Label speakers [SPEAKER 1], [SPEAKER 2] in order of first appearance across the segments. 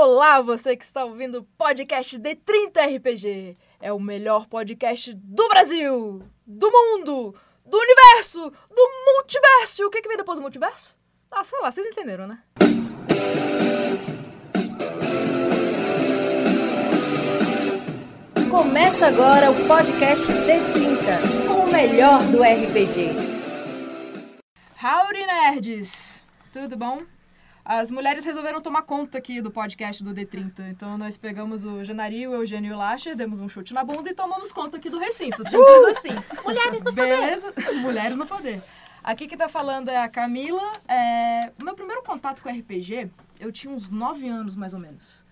[SPEAKER 1] Olá, você que está ouvindo o podcast D30 RPG. É o melhor podcast do Brasil, do mundo, do universo, do multiverso. O que, que vem depois do multiverso? Ah, sei lá, vocês entenderam, né?
[SPEAKER 2] Começa agora o podcast D30, com o melhor do RPG.
[SPEAKER 1] Howdy, nerds! Tudo bom? As mulheres resolveram tomar conta aqui do podcast do D30. Então nós pegamos o Janari, o Eugênio e o Lacher, demos um chute na bunda e tomamos conta aqui do recinto. Simples assim.
[SPEAKER 3] Mulheres no
[SPEAKER 1] Beleza? Mulheres no poder. Aqui que tá falando é a Camila. É... Meu primeiro contato com RPG, eu tinha uns 9 anos mais ou menos.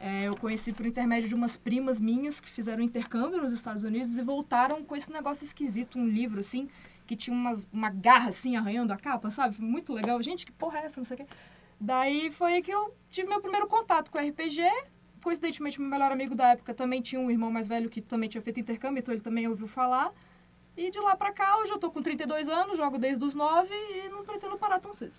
[SPEAKER 1] É, eu conheci por intermédio de umas primas minhas que fizeram intercâmbio nos Estados Unidos e voltaram com esse negócio esquisito, um livro assim, que tinha umas, uma garra assim arranhando a capa, sabe? Muito legal. Gente, que porra é essa? Não sei o quê. Daí foi aí que eu tive meu primeiro contato com RPG. Coincidentemente, meu melhor amigo da época também tinha um irmão mais velho que também tinha feito intercâmbio, então ele também ouviu falar. E de lá pra cá, hoje eu tô com 32 anos, jogo desde os 9 e não pretendo parar tão cedo.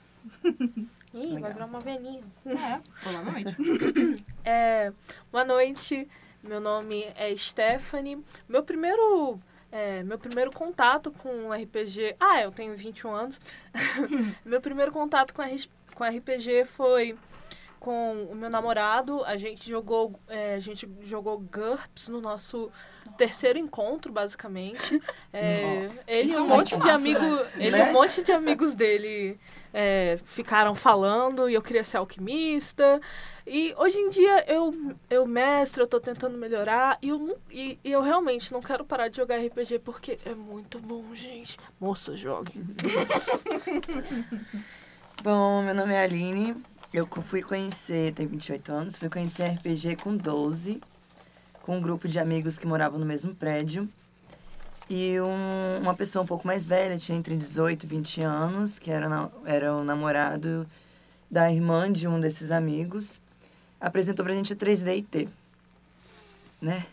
[SPEAKER 3] Ih, vai virar uma velhinha.
[SPEAKER 1] É, provavelmente.
[SPEAKER 4] É, boa noite, meu nome é Stephanie. Meu primeiro, é, meu primeiro contato com RPG... Ah, eu tenho 21 anos. meu primeiro contato com, com RPG foi com o meu namorado. A gente jogou, é, a gente jogou GURPS no nosso terceiro encontro, basicamente. É, ele e um monte de amigo, ele e um monte de amigos dele é, ficaram falando e eu queria ser alquimista. E hoje em dia eu, eu mestre, eu tô tentando melhorar e eu, e, e eu realmente não quero parar de jogar RPG porque é muito bom, gente. Moça, jogue.
[SPEAKER 5] Bom, meu nome é Aline. Eu fui conhecer, tenho 28 anos, fui conhecer RPG com 12, com um grupo de amigos que moravam no mesmo prédio. E um- uma pessoa um pouco mais velha, tinha entre 18 e 20 anos, que era, na- era o namorado da irmã de um desses amigos, apresentou pra gente a 3D&T, né?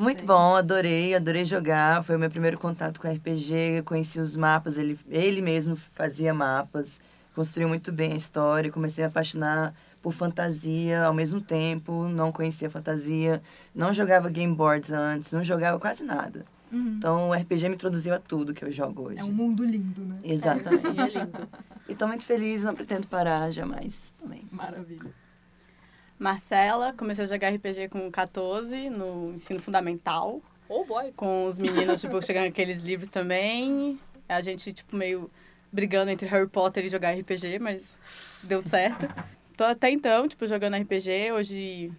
[SPEAKER 5] Muito bom, adorei, adorei jogar. Foi o meu primeiro contato com RPG. Eu conheci os mapas, ele, ele mesmo fazia mapas, construiu muito bem a história. Comecei a me apaixonar por fantasia ao mesmo tempo. Não conhecia fantasia, não jogava game boards antes, não jogava quase nada. Então o RPG me introduziu a tudo que eu jogo hoje.
[SPEAKER 1] É um mundo lindo, né?
[SPEAKER 5] Exatamente.
[SPEAKER 4] Sim, é lindo.
[SPEAKER 5] E tô muito feliz, não pretendo parar jamais também.
[SPEAKER 1] Maravilha.
[SPEAKER 6] Marcela, comecei a jogar RPG com 14 no ensino fundamental,
[SPEAKER 4] Oh boy.
[SPEAKER 6] com os meninos, tipo, chegando aqueles livros também. A gente, tipo, meio brigando entre Harry Potter e jogar RPG, mas deu certo. Tô até então, tipo, jogando RPG. Hoje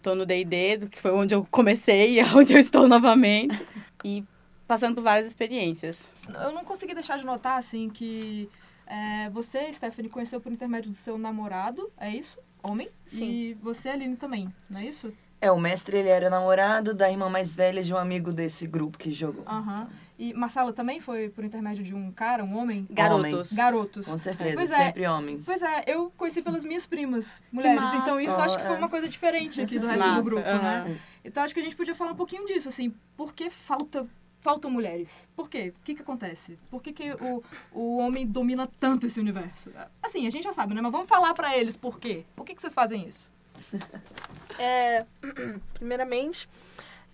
[SPEAKER 6] tô no D&D, que foi onde eu comecei e é onde eu estou novamente. E passando por várias experiências.
[SPEAKER 1] Eu não consegui deixar de notar, assim, que é, você, Stephanie, conheceu por intermédio do seu namorado, é isso? Homem?
[SPEAKER 4] Sim.
[SPEAKER 1] E você, Aline, também, não é isso?
[SPEAKER 5] É, o mestre ele era namorado da irmã mais velha de um amigo desse grupo que jogou.
[SPEAKER 1] Aham. E Marcela também foi por intermédio de um cara, um homem?
[SPEAKER 6] Garotos.
[SPEAKER 1] Garotos.
[SPEAKER 5] Com certeza,
[SPEAKER 1] Pois é.
[SPEAKER 5] sempre homens.
[SPEAKER 1] Pois é, eu conheci pelas minhas primas, mulheres.
[SPEAKER 6] massa.
[SPEAKER 1] Então isso acho que foi
[SPEAKER 5] É.
[SPEAKER 1] uma coisa diferente aqui do resto
[SPEAKER 6] Massa,
[SPEAKER 1] do grupo, né?
[SPEAKER 6] aham.
[SPEAKER 1] Então acho que a gente podia falar um pouquinho disso, assim, por que falta faltam mulheres? Por quê? O que que acontece? Por que, que o, o homem domina tanto esse universo? Assim, a gente já sabe, né? Mas vamos falar pra eles por quê. Por que, que vocês fazem isso?
[SPEAKER 4] É, primeiramente,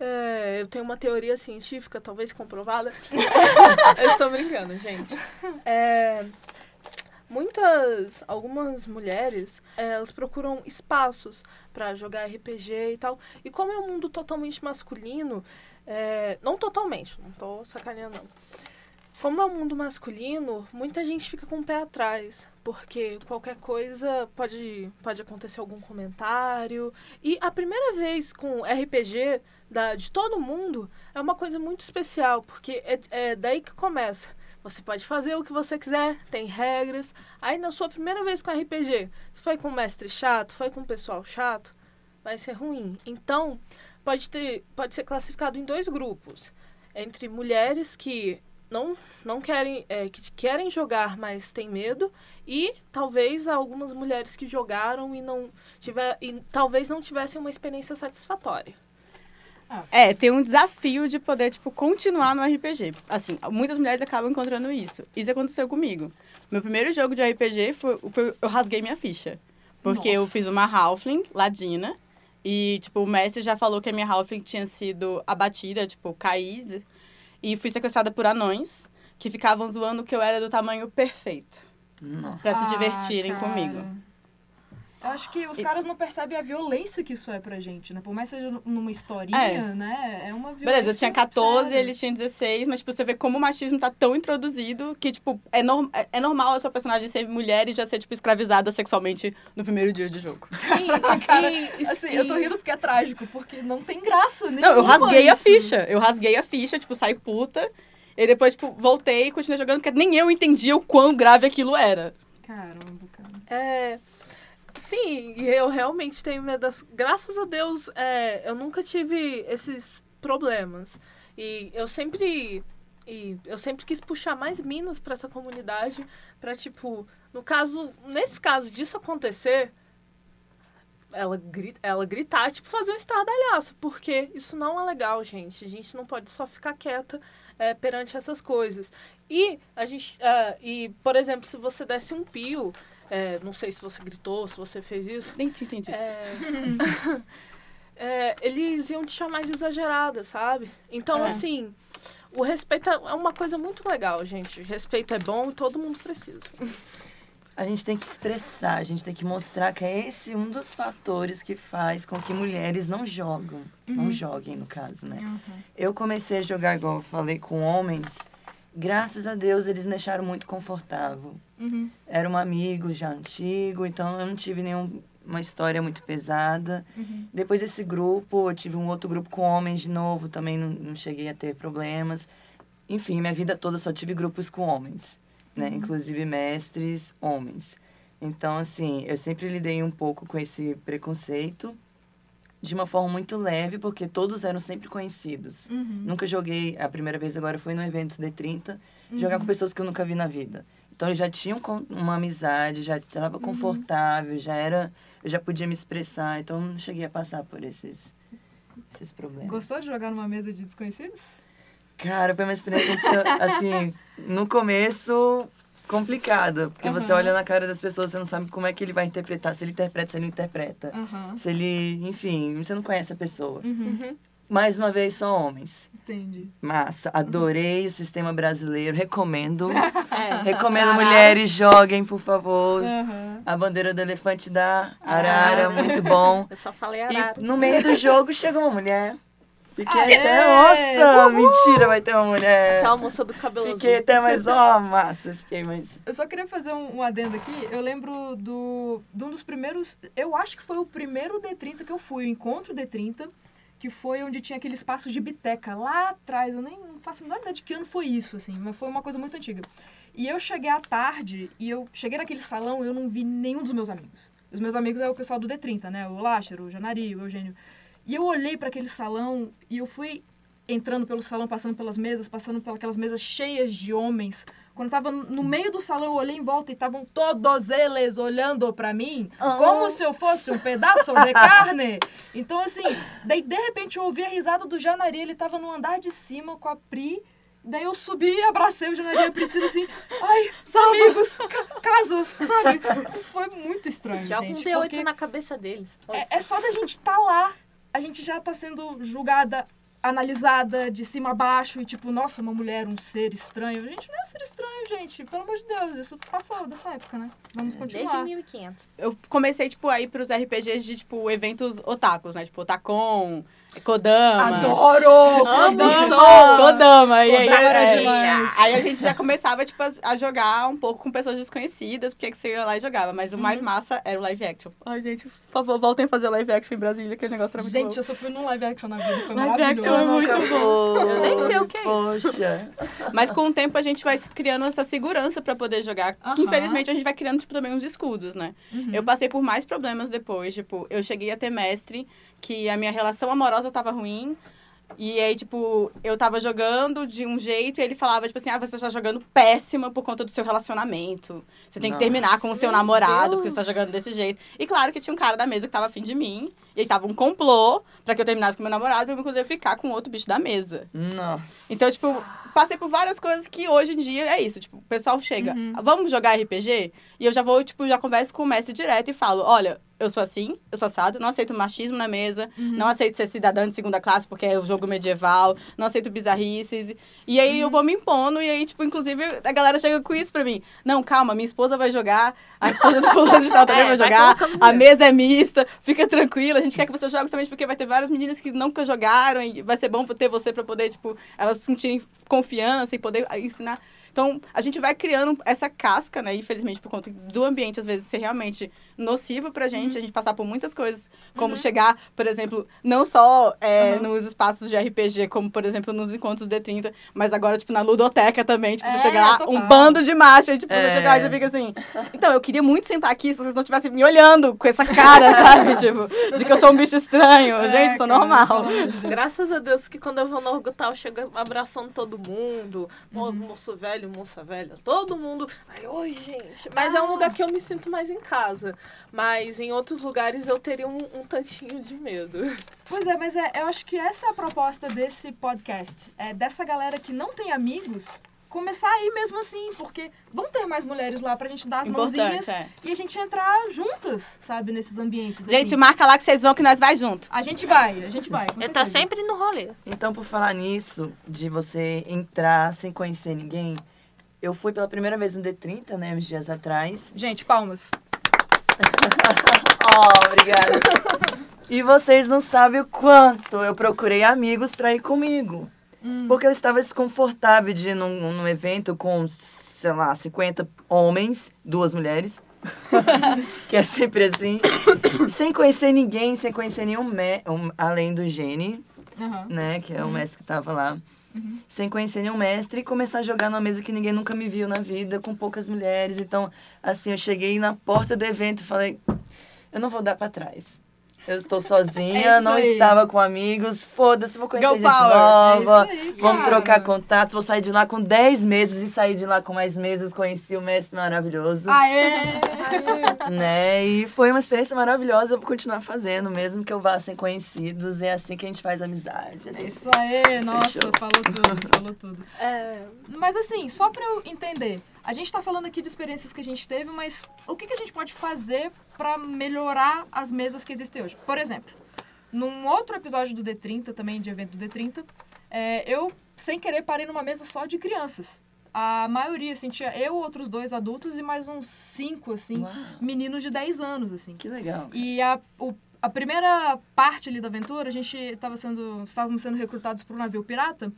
[SPEAKER 4] é, eu tenho uma teoria científica, talvez comprovada. eu estou brincando, gente. É, muitas, algumas mulheres, é, elas procuram espaços para jogar RPG e tal. E como é um mundo totalmente masculino, é, não totalmente, não tô sacaneando não. Como é um mundo masculino, muita gente fica com o pé atrás, porque qualquer coisa pode, pode acontecer algum comentário. E a primeira vez com RPG da, de todo mundo é uma coisa muito especial, porque é, é daí que começa. Você pode fazer o que você quiser, tem regras. Aí na sua primeira vez com RPG, foi com mestre chato, foi com pessoal chato, vai ser ruim. Então, pode, ter, pode ser classificado em dois grupos. Entre mulheres que não, não querem, é, que querem jogar, mas têm medo, e talvez algumas mulheres que jogaram e não tiver, e talvez não tivessem uma experiência satisfatória.
[SPEAKER 6] É, tem um desafio de poder, tipo, continuar no RPG. Assim, muitas mulheres acabam encontrando isso. Isso aconteceu comigo. Meu primeiro jogo de RPG foi, eu rasguei minha ficha. Porque eu
[SPEAKER 1] Nossa.
[SPEAKER 6] fiz uma Halfling ladina. E, tipo, o mestre já falou que a minha Halfling tinha sido abatida, tipo, caída. E fui sequestrada por anões, que ficavam zoando que eu era do tamanho perfeito.
[SPEAKER 5] Nossa.
[SPEAKER 6] Pra se divertirem comigo.
[SPEAKER 1] Eu acho que os caras não percebem a violência que isso é pra gente, né? Por mais que seja numa historinha,
[SPEAKER 6] É.
[SPEAKER 1] né? É uma violência.
[SPEAKER 6] Beleza, eu tinha 14,
[SPEAKER 1] séria.
[SPEAKER 6] ele tinha 16, mas, tipo, você vê como o machismo tá tão introduzido que, tipo, é, norm é- é normal a sua personagem ser mulher e já ser, tipo, escravizada sexualmente no primeiro dia de jogo.
[SPEAKER 4] Sim,
[SPEAKER 1] Cara,
[SPEAKER 4] e, e,
[SPEAKER 1] Assim, eu tô rindo porque é trágico, porque não tem graça nenhuma
[SPEAKER 6] Não, eu rasguei a
[SPEAKER 1] isso.
[SPEAKER 6] ficha. Eu rasguei a ficha, tipo, saí puta. E depois, tipo, voltei e continuei jogando, porque nem eu entendia o quão grave aquilo era.
[SPEAKER 1] Caramba, cara.
[SPEAKER 4] É, sim, e eu realmente tenho medo das. Graças a Deus, é, eu nunca tive esses problemas. E eu sempre. E eu sempre quis puxar mais minas pra essa comunidade. Pra, tipo, no caso, nesse caso disso acontecer, ela, grita, ela gritar, tipo, fazer um estardalhaço. Porque isso não é legal, gente. A gente não pode só ficar quieta é, perante essas coisas. E a gente. ah, e, por exemplo, se você desse um pio, é, não sei se você gritou, se você fez isso.
[SPEAKER 6] Nem te entendi.
[SPEAKER 4] é, é, eles iam te chamar de exagerada, sabe? Então,
[SPEAKER 6] É.
[SPEAKER 4] assim, o respeito é uma coisa muito legal, gente. Respeito é bom e todo mundo precisa.
[SPEAKER 5] A gente tem que expressar, a gente tem que mostrar que é esse um dos fatores que faz com que mulheres não jogam. Não joguem, no caso, né? Eu comecei a jogar, igual eu falei, com homens. Graças a Deus, eles me deixaram muito confortável.
[SPEAKER 1] Uhum.
[SPEAKER 5] Era um amigo já antigo, então eu não tive nenhuma história muito pesada.
[SPEAKER 1] Uhum.
[SPEAKER 5] Depois desse grupo, eu tive um outro grupo com homens de novo, também não, não cheguei a ter problemas. Enfim, minha vida toda só tive grupos com homens, né? Inclusive mestres homens. Então, assim, eu sempre lidei um pouco com esse preconceito de uma forma muito leve, porque todos eram sempre conhecidos.
[SPEAKER 1] Uhum.
[SPEAKER 5] Nunca joguei, a primeira vez agora foi no evento D30, jogar com pessoas que eu nunca vi na vida. Então eles já tinham uma amizade, já estava confortável, já era, eu já podia me expressar, então não cheguei a passar por esses esses problemas.
[SPEAKER 1] Gostou de jogar numa mesa de desconhecidos?
[SPEAKER 5] Cara, foi uma experiência assim, no começo complicada, porque você
[SPEAKER 1] Aham.
[SPEAKER 5] olha na cara das pessoas, você não sabe como é que ele vai interpretar, se ele interpreta, se ele não interpreta.
[SPEAKER 1] Aham.
[SPEAKER 5] Se ele, enfim, você não conhece a pessoa.
[SPEAKER 1] Uhum.
[SPEAKER 5] Mais uma vez, são homens.
[SPEAKER 1] Entendi.
[SPEAKER 5] Massa, adorei o sistema brasileiro, recomendo.
[SPEAKER 3] É.
[SPEAKER 5] Recomendo mulheres, joguem, por favor.
[SPEAKER 1] Aham.
[SPEAKER 5] A bandeira do elefante da Arara, muito bom.
[SPEAKER 3] Eu só falei arara.
[SPEAKER 5] E no meio do jogo chegou uma mulher. Fiquei
[SPEAKER 1] Aê!
[SPEAKER 5] até, nossa, mentira, vai ter uma mulher.
[SPEAKER 4] Aquela moça do cabelo
[SPEAKER 5] Fiquei até mais, ó, massa, fiquei mais...
[SPEAKER 1] Eu só queria fazer um, um adendo aqui. Eu lembro do, de um dos primeiros. Eu acho que foi o primeiro D30 que eu fui, o encontro D30, que foi onde tinha aquele espaço de biteca lá atrás. Eu nem não faço a menor ideia de que ano foi isso, assim, mas foi uma coisa muito antiga. E eu cheguei à tarde e eu cheguei naquele salão e eu não vi nenhum dos meus amigos. Os meus amigos é o pessoal do D30, né? O Lácher, o Janari, o Eugênio. E eu olhei para aquele salão e eu fui entrando pelo salão, passando pelas mesas, passando pelas mesas cheias de homens. Quando eu tava no meio do salão, eu olhei em volta e estavam todos eles olhando para mim, como se eu fosse um pedaço de carne. Então, assim, daí de repente eu ouvi a risada do Janari, ele tava no andar de cima com a Pri. Daí eu subi e abracei o Janari e a Priscila assim, ai, amigos, ca casa, sabe? Foi muito estranho,
[SPEAKER 3] um
[SPEAKER 1] gente.
[SPEAKER 3] D8
[SPEAKER 1] porque
[SPEAKER 3] na cabeça deles.
[SPEAKER 1] é, é só da gente estar lá, a gente já tá sendo julgada, analisada de cima a baixo e tipo, nossa, uma mulher, um ser estranho. A gente não é ser estranho, gente. Pelo amor de Deus, isso passou dessa época, né? Vamos
[SPEAKER 3] Desde
[SPEAKER 1] continuar.
[SPEAKER 3] 1500.
[SPEAKER 6] Eu comecei, tipo, a ir pros RPGs de, tipo, eventos otakus, né? Tipo, Otacon, Kodama.
[SPEAKER 1] Adoro!
[SPEAKER 6] Amo
[SPEAKER 1] Kodama!
[SPEAKER 6] Kodama. E aí,
[SPEAKER 1] Kodama era demais.
[SPEAKER 6] aí a gente já começava, tipo, a, jogar um pouco com pessoas desconhecidas, porque que você ia lá e jogava. Mas o
[SPEAKER 1] Uhum.
[SPEAKER 6] mais massa era o live action. Ai, gente, por favor, voltem a fazer live action em Brasília, que o negócio era muito
[SPEAKER 1] Gente,
[SPEAKER 6] bom.
[SPEAKER 1] eu só fui num live action na vida, foi
[SPEAKER 6] Live
[SPEAKER 1] maravilhoso.
[SPEAKER 6] action é muito
[SPEAKER 5] fui.
[SPEAKER 3] Eu nem sei o que é isso.
[SPEAKER 5] Poxa.
[SPEAKER 6] Mas com o tempo a gente vai criando essa segurança pra poder jogar. Que,
[SPEAKER 1] Aham.
[SPEAKER 6] infelizmente a gente vai criando, tipo, também uns escudos, né?
[SPEAKER 1] Uhum.
[SPEAKER 6] Eu passei por mais problemas depois. Tipo, eu cheguei a ter mestre que a minha relação amorosa tava ruim. E aí, tipo, eu tava jogando de um jeito e ele falava, tipo assim, ah, você tá jogando péssima por conta do seu relacionamento. Você tem que
[SPEAKER 5] Nossa.
[SPEAKER 6] terminar com o seu namorado, porque
[SPEAKER 4] Deus.
[SPEAKER 6] você tá jogando desse jeito. E claro que tinha um cara da mesa que tava afim de mim. E aí tava um complô pra que eu terminasse com meu namorado pra eu poder ficar com outro bicho da mesa.
[SPEAKER 5] Nossa.
[SPEAKER 6] Então, tipo, passei por várias coisas que hoje em dia é isso. Tipo, o pessoal chega, vamos jogar RPG? E eu já vou, tipo, já converso com o mestre direto e falo, olha, eu sou assim, eu sou assado, não aceito machismo na mesa, não aceito ser cidadã de segunda classe porque é o jogo medieval, não aceito bizarrices. E aí eu vou me impondo e aí, tipo, inclusive, a galera chega com isso pra mim. Não, calma, minha esposa vai jogar, a esposa do fulano de tal também
[SPEAKER 3] É,
[SPEAKER 6] vai jogar, a mesa é mista, fica tranquila, a gente quer que você jogue justamente porque vai ter várias meninas que nunca jogaram e vai ser bom ter você pra poder, tipo, elas sentirem confiança e poder ensinar. Então, a gente vai criando essa casca, né? Infelizmente, por conta do ambiente, às vezes, ser realmente nocivo pra gente, a gente passar por muitas coisas, como chegar, por exemplo, não só é, nos espaços de RPG, como, por exemplo, nos encontros D30, mas agora, tipo, na ludoteca também, tipo, você
[SPEAKER 1] É,
[SPEAKER 6] chega lá,
[SPEAKER 1] total.
[SPEAKER 6] um bando de macho, aí, tipo,
[SPEAKER 5] É.
[SPEAKER 6] você chega lá e você fica assim, então, eu queria muito sentar aqui se vocês não estivessem me olhando com essa cara, sabe? Tipo, de que eu sou um bicho estranho.
[SPEAKER 1] É,
[SPEAKER 6] gente, sou
[SPEAKER 1] cara,
[SPEAKER 6] normal.
[SPEAKER 4] Graças a Deus que quando eu vou no Orgotal, eu chego abraçando todo mundo. Mo- Moço velho, moça velha, todo mundo. Ai, oi, gente. Mas é um lugar que eu me sinto mais em casa. Mas em outros lugares eu teria um, um tantinho de medo.
[SPEAKER 1] Pois é, mas é, eu acho que essa é a proposta desse podcast. É dessa galera que não tem amigos começar a ir mesmo assim, porque vão ter mais mulheres lá pra gente dar as mãozinhas
[SPEAKER 6] Importante, é.
[SPEAKER 1] e a gente entrar juntas, sabe, nesses ambientes.
[SPEAKER 6] Gente,
[SPEAKER 1] assim.
[SPEAKER 6] marca lá que vocês vão que nós vai junto.
[SPEAKER 1] a gente vai, a gente vai.
[SPEAKER 3] Ele tá sempre no rolê.
[SPEAKER 5] Então, por falar nisso, de você entrar sem conhecer ninguém, eu fui pela primeira vez no D30, né, uns dias atrás.
[SPEAKER 1] Gente, palmas.
[SPEAKER 5] Oh, obrigada. e vocês não sabem o quanto eu procurei amigos pra ir comigo. Porque eu estava desconfortável de ir num, num evento com, sei lá, 50 homens, duas mulheres. que é sempre assim. sem conhecer ninguém, sem conhecer nenhum me um, além do Gene,
[SPEAKER 1] Aham.
[SPEAKER 5] né? Que é o mestre que tava lá. Sem conhecer nenhum mestre e começar a jogar numa mesa que ninguém nunca me viu na vida, com poucas mulheres. Então, assim, eu cheguei na porta do evento e falei: eu não vou dar pra trás. Eu estou
[SPEAKER 1] É
[SPEAKER 5] sozinha,
[SPEAKER 1] isso
[SPEAKER 5] não
[SPEAKER 1] aí.
[SPEAKER 5] estava com amigos. Foda-se, vou conhecer
[SPEAKER 6] Go
[SPEAKER 5] gente
[SPEAKER 6] power.
[SPEAKER 5] nova.
[SPEAKER 1] É aí,
[SPEAKER 5] Vamos trocar contatos. Vou sair de lá com 10 meses e sair de lá com mais meses. Conheci o mestre maravilhoso.
[SPEAKER 1] Aê!
[SPEAKER 5] Né? E foi uma experiência maravilhosa. Eu vou continuar fazendo, mesmo que eu vá sem conhecidos. É assim que a gente faz amizade. É
[SPEAKER 1] É Isso aí, nossa,
[SPEAKER 5] Fechou.
[SPEAKER 1] falou tudo, falou tudo.
[SPEAKER 4] É,
[SPEAKER 1] Mas assim, só pra eu entender, a gente tá falando aqui de experiências que a gente teve, mas o que, que a gente pode fazer pra melhorar as mesas que existem hoje? Por exemplo, num outro episódio do D30, também de evento do D30, é, eu, sem querer, parei numa mesa só de crianças. A maioria, assim, tinha eu, outros dois adultos e mais uns cinco, assim,
[SPEAKER 5] Uau.
[SPEAKER 1] meninos de 10 anos, assim.
[SPEAKER 5] Que legal.
[SPEAKER 1] E a, o- a primeira parte ali da aventura, a gente estava sendo, estávamos sendo recrutados para o navio pirata.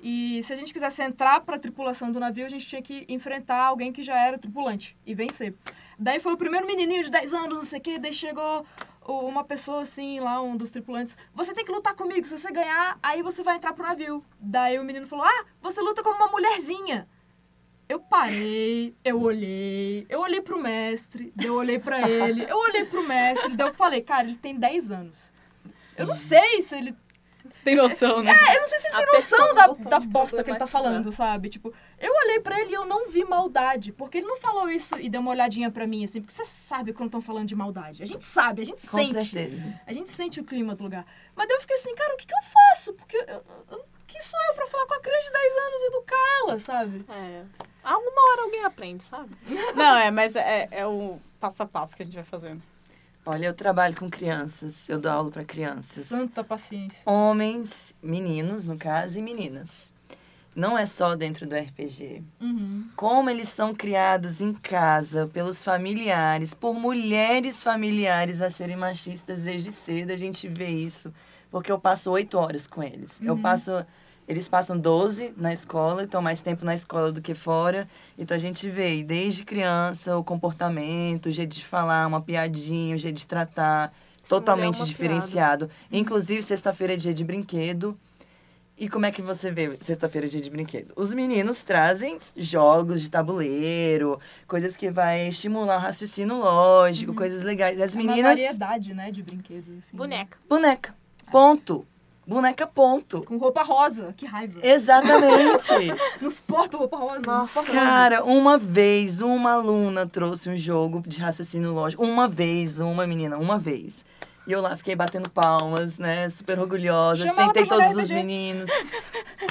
[SPEAKER 1] E se a gente quisesse entrar para a tripulação do navio, a gente tinha que enfrentar alguém que já era tripulante e vencer. Daí foi o primeiro menininho de 10 anos, não sei o quê, daí chegou uma pessoa assim, lá, um dos tripulantes. Você tem que lutar comigo, se você ganhar, aí você vai entrar pro navio. Daí o menino falou, ah, você luta como uma mulherzinha. Eu parei, eu olhei, eu olhei pro mestre, daí eu olhei pra ele, eu olhei pro mestre, daí eu falei, cara, ele tem 10 anos. Eu não sei se ele.
[SPEAKER 6] Tem noção, né?
[SPEAKER 1] É, eu não sei se ele tem noção da, da bosta que ele tá falando, sabe? Tipo, eu olhei pra ele e eu não vi maldade. Porque ele não falou isso e deu uma olhadinha pra mim, assim. Porque você sabe quando estão falando de maldade. A gente sabe, a gente
[SPEAKER 5] Com
[SPEAKER 1] sente.
[SPEAKER 5] certeza.
[SPEAKER 1] A gente sente o clima do lugar. Mas daí eu fiquei assim, cara, o que, que eu faço? Porque eu, eu- quem sou eu pra falar com a criança de 10 anos e educar ela, sabe?
[SPEAKER 4] é. Alguma hora alguém aprende, sabe?
[SPEAKER 6] Não, é, mas é, é o passo a passo que a gente vai fazendo.
[SPEAKER 5] Olha, eu trabalho com crianças. Eu dou aula para crianças.
[SPEAKER 1] Santa paciência.
[SPEAKER 5] Homens, meninos, no caso, e meninas. Não é só dentro do RPG.
[SPEAKER 1] Uhum.
[SPEAKER 5] como eles são criados em casa pelos familiares, por mulheres familiares a serem machistas desde cedo, a gente vê isso. Porque eu passo oito horas com eles. Eu passo. Eles passam 12 na escola, estão mais tempo na escola do que fora. Então a gente vê desde criança o comportamento, o jeito de falar, uma piadinha, o jeito de tratar, totalmente
[SPEAKER 4] uma
[SPEAKER 5] diferenciado. Inclusive, sexta-feira é dia de brinquedo. E como é que você vê sexta-feira, dia de brinquedo? Os meninos trazem jogos de tabuleiro, coisas que vai estimular o raciocínio lógico, coisas legais. As
[SPEAKER 1] É uma
[SPEAKER 5] meninas,
[SPEAKER 1] variedade, né, de brinquedos. Assim,
[SPEAKER 3] Boneca.
[SPEAKER 5] boneca. Ponto. Boneca ponto.
[SPEAKER 1] Com roupa rosa. Que raiva.
[SPEAKER 5] Exatamente.
[SPEAKER 1] Nos porta roupa rosa. nos
[SPEAKER 4] Nossa,
[SPEAKER 1] porta rosa.
[SPEAKER 5] Cara, uma vez uma aluna trouxe um jogo de raciocínio lógico. Uma vez, uma menina, uma vez. E eu lá fiquei batendo palmas, né? Super orgulhosa.
[SPEAKER 1] Chama
[SPEAKER 5] Sentei
[SPEAKER 1] pra
[SPEAKER 5] todos os meninos.